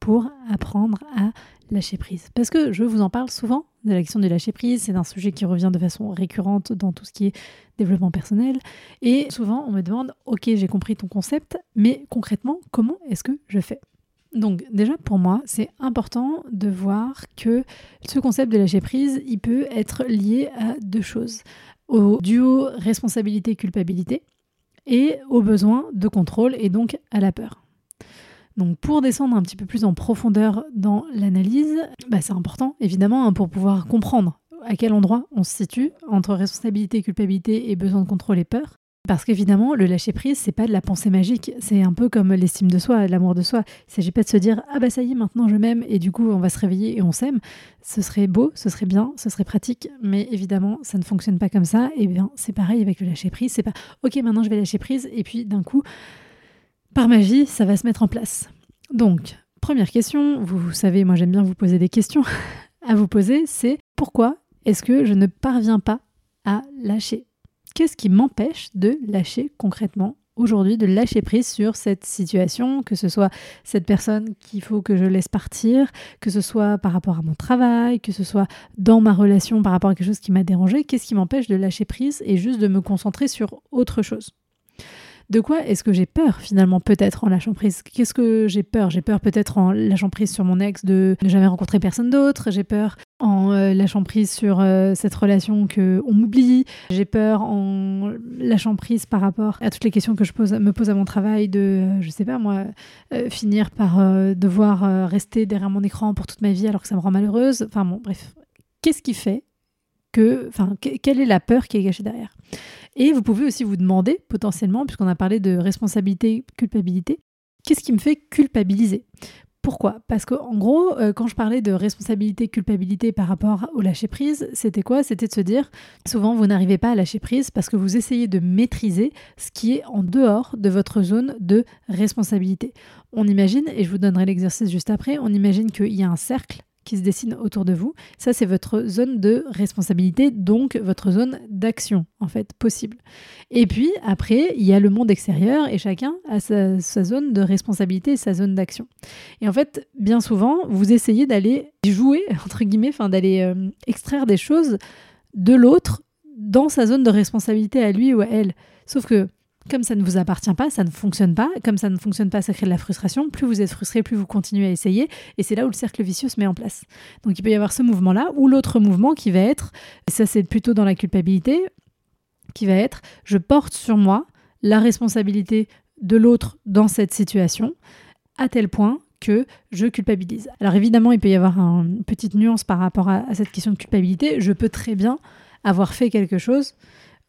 pour apprendre à lâcher prise. Parce que je vous en parle souvent de la question du lâcher prise, c'est un sujet qui revient de façon récurrente dans tout ce qui est développement personnel. Et souvent, on me demande, ok, j'ai compris ton concept, mais concrètement, comment est-ce que je fais? Donc déjà pour moi, c'est important de voir que ce concept de lâcher prise, il peut être lié à deux choses. Au duo responsabilité-culpabilité et au besoin de contrôle et donc à la peur. Donc pour descendre un petit peu plus en profondeur dans l'analyse, bah, c'est important évidemment hein, pour pouvoir comprendre à quel endroit on se situe entre responsabilité, culpabilité et besoin de contrôle et peur. Parce qu'évidemment, le lâcher prise, c'est pas de la pensée magique. C'est un peu comme l'estime de soi, l'amour de soi. Il s'agit pas de se dire ah bah ça y est, maintenant je m'aime et du coup on va se réveiller et on s'aime. Ce serait beau, ce serait bien, ce serait pratique, mais évidemment ça ne fonctionne pas comme ça. Et bien c'est pareil avec le lâcher prise. C'est pas ok maintenant je vais lâcher prise et puis d'un coup par magie, ça va se mettre en place. Donc, première question, vous, savez, moi j'aime bien vous poser des questions à vous poser, c'est pourquoi est-ce que je ne parviens pas à lâcher? Qu'est-ce qui m'empêche de lâcher concrètement aujourd'hui, de lâcher prise sur cette situation, que ce soit cette personne qu'il faut que je laisse partir, que ce soit par rapport à mon travail, que ce soit dans ma relation par rapport à quelque chose qui m'a dérangé, qu'est-ce qui m'empêche de lâcher prise et juste de me concentrer sur autre chose? De quoi est-ce que j'ai peur finalement peut-être en lâchant prise? Qu'est-ce que j'ai peur? J'ai peur peut-être en lâchant prise sur mon ex de ne jamais rencontrer personne d'autre. J'ai peur en euh, lâchant prise sur euh, cette relation que on m'oublie. J'ai peur en lâchant prise par rapport à toutes les questions que je pose, me pose à mon travail de, euh, je sais pas moi, finir par devoir rester derrière mon écran pour toute ma vie alors que ça me rend malheureuse. Enfin bon, bref. Qu'est-ce qui fait que, enfin, quelle est la peur qui est cachée derrière? Et vous pouvez aussi vous demander, potentiellement, puisqu'on a parlé de responsabilité, culpabilité, qu'est-ce qui me fait culpabiliser? Pourquoi? Parce qu'en gros, euh, quand je parlais de responsabilité, culpabilité par rapport au lâcher prise, c'était quoi? C'était de se dire, souvent vous n'arrivez pas à lâcher prise parce que vous essayez de maîtriser ce qui est en dehors de votre zone de responsabilité. On imagine, et je vous donnerai l'exercice juste après, on imagine qu'il y a un cercle qui se dessine autour de vous. Ça, c'est votre zone de responsabilité, donc votre zone d'action, en fait, possible. Et puis, après, il y a le monde extérieur et chacun a sa, zone de responsabilité et sa zone d'action. Et en fait, bien souvent, vous essayez d'aller jouer, entre guillemets, enfin, d'aller euh, extraire des choses de l'autre dans sa zone de responsabilité à lui ou à elle. Sauf que comme ça ne vous appartient pas, ça ne fonctionne pas. Comme ça ne fonctionne pas, ça crée de la frustration. Plus vous êtes frustré, plus vous continuez à essayer. Et c'est là où le cercle vicieux se met en place. Donc il peut y avoir ce mouvement-là, ou l'autre mouvement qui va être, et ça c'est plutôt dans la culpabilité, qui va être, je porte sur moi la responsabilité de l'autre dans cette situation, à tel point que je culpabilise. Alors évidemment, il peut y avoir une petite nuance par rapport à, cette question de culpabilité. Je peux très bien avoir fait quelque chose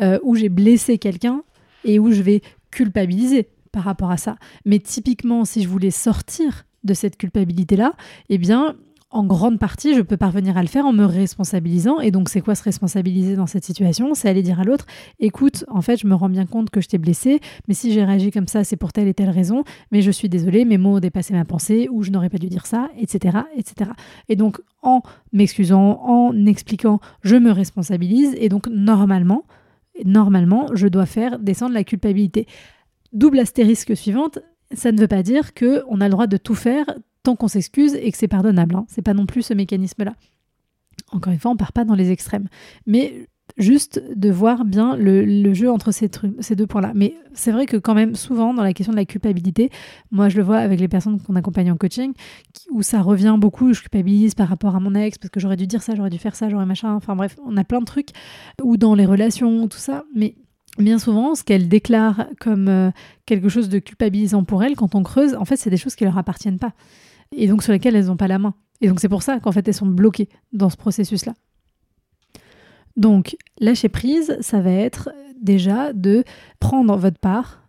euh, où j'ai blessé quelqu'un et où je vais culpabiliser par rapport à ça. Mais typiquement, si je voulais sortir de cette culpabilité-là, eh bien, en grande partie, je peux parvenir à le faire en me responsabilisant. Et donc, c'est quoi se responsabiliser dans cette situation? C'est aller dire à l'autre, écoute, en fait, je me rends bien compte que je t'ai blessé, mais si j'ai réagi comme ça, c'est pour telle et telle raison, mais je suis désolée, mes mots ont dépassé ma pensée, ou je n'aurais pas dû dire ça, etc., etc. Et donc, en m'excusant, en expliquant, je me responsabilise, et donc, normalement, normalement, je dois faire descendre la culpabilité. Double astérisque suivante, ça ne veut pas dire qu'on a le droit de tout faire tant qu'on s'excuse et que c'est pardonnable. Hein. C'est pas non plus ce mécanisme-là. Encore une fois, on part pas dans les extrêmes. Mais juste de voir bien le, jeu entre ces, deux points-là. Mais c'est vrai que quand même, souvent, dans la question de la culpabilité, moi je le vois avec les personnes qu'on accompagne en coaching, où ça revient beaucoup, je culpabilise par rapport à mon ex, parce que j'aurais dû dire ça, j'aurais dû faire ça, j'aurais machin, enfin bref, on a plein de trucs, ou dans les relations, tout ça, mais bien souvent, ce qu'elles déclarent comme euh, quelque chose de culpabilisant pour elles, quand on creuse, en fait, c'est des choses qui leur appartiennent pas, et donc sur lesquelles elles n'ont pas la main. Et donc c'est pour ça qu'en fait, elles sont bloquées dans ce processus-là. Donc, lâcher prise, ça va être déjà de prendre votre part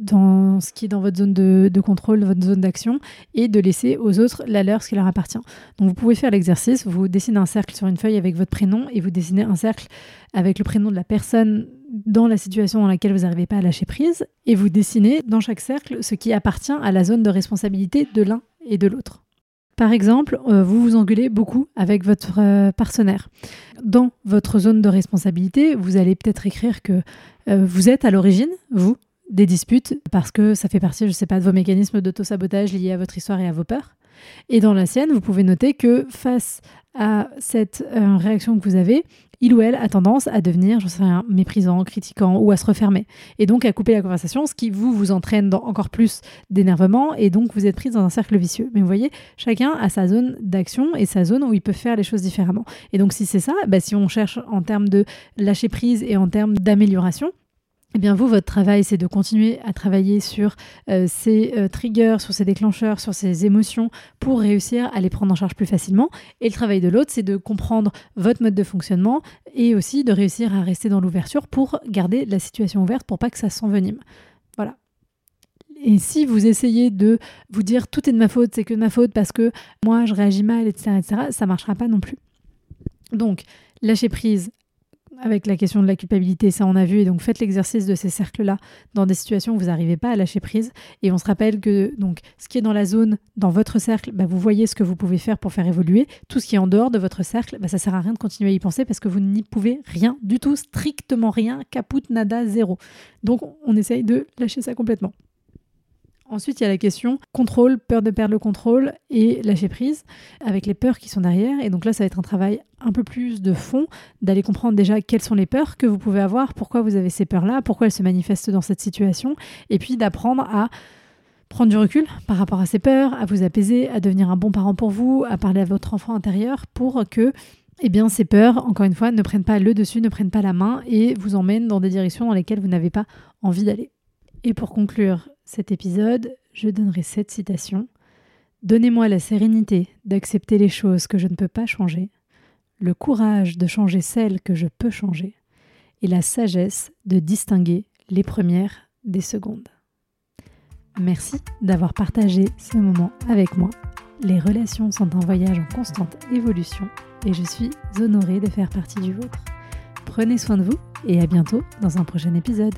dans ce qui est dans votre zone de, contrôle, votre zone d'action, et de laisser aux autres la leur, ce qui leur appartient. Donc vous pouvez faire l'exercice, vous dessinez un cercle sur une feuille avec votre prénom, et vous dessinez un cercle avec le prénom de la personne dans la situation dans laquelle vous n'arrivez pas à lâcher prise, et vous dessinez dans chaque cercle ce qui appartient à la zone de responsabilité de l'un et de l'autre. Par exemple, euh, vous vous engueulez beaucoup avec votre euh, partenaire. Dans votre zone de responsabilité, vous allez peut-être écrire que euh, vous êtes à l'origine, vous, des disputes, parce que ça fait partie, je ne sais pas, de vos mécanismes d'auto-sabotage liés à votre histoire et à vos peurs. Et dans la sienne, vous pouvez noter que face à cette réaction que vous avez, il ou elle a tendance à devenir, je sais rien, méprisant, critiquant ou à se refermer. Et donc à couper la conversation, ce qui vous vous entraîne dans encore plus d'énervement et donc vous êtes prise dans un cercle vicieux. Mais vous voyez, chacun a sa zone d'action et sa zone où il peut faire les choses différemment. Et donc si c'est ça, bah, si on cherche en termes de lâcher prise et en termes d'amélioration, eh bien vous, votre travail, c'est de continuer à travailler sur euh, ces euh, triggers, sur ces déclencheurs, sur ces émotions pour réussir à les prendre en charge plus facilement. Et le travail de l'autre, c'est de comprendre votre mode de fonctionnement et aussi de réussir à rester dans l'ouverture pour garder la situation ouverte pour pas que ça s'envenime. Voilà. Et si vous essayez de vous dire tout est de ma faute, c'est que de ma faute parce que moi je réagis mal, etc., etc., ça marchera pas non plus. Donc, lâcher prise, avec la question de la culpabilité, ça on a vu, et donc faites l'exercice de ces cercles-là dans des situations où vous n'arrivez pas à lâcher prise. Et on se rappelle que donc ce qui est dans la zone, dans votre cercle, bah, vous voyez ce que vous pouvez faire pour faire évoluer. Tout ce qui est en dehors de votre cercle, bah, ça sert à rien de continuer à y penser parce que vous n'y pouvez rien du tout, strictement rien, caput, nada, zéro. Donc on essaye de lâcher ça complètement. Ensuite, il y a la question contrôle, peur de perdre le contrôle et lâcher prise avec les peurs qui sont derrière. Et donc là, ça va être un travail un peu plus de fond, d'aller comprendre déjà quelles sont les peurs que vous pouvez avoir, pourquoi vous avez ces peurs-là, pourquoi elles se manifestent dans cette situation, et puis d'apprendre à prendre du recul par rapport à ces peurs, à vous apaiser, à devenir un bon parent pour vous, à parler à votre enfant intérieur pour que eh bien, ces peurs, encore une fois, ne prennent pas le dessus, ne prennent pas la main et vous emmènent dans des directions dans lesquelles vous n'avez pas envie d'aller. Et pour conclure cet épisode, je donnerai cette citation. Donnez-moi la sérénité d'accepter les choses que je ne peux pas changer, le courage de changer celles que je peux changer, et la sagesse de distinguer les premières des secondes. Merci d'avoir partagé ce moment avec moi. Les relations sont un voyage en constante évolution et je suis honorée de faire partie du vôtre. Prenez soin de vous et à bientôt dans un prochain épisode.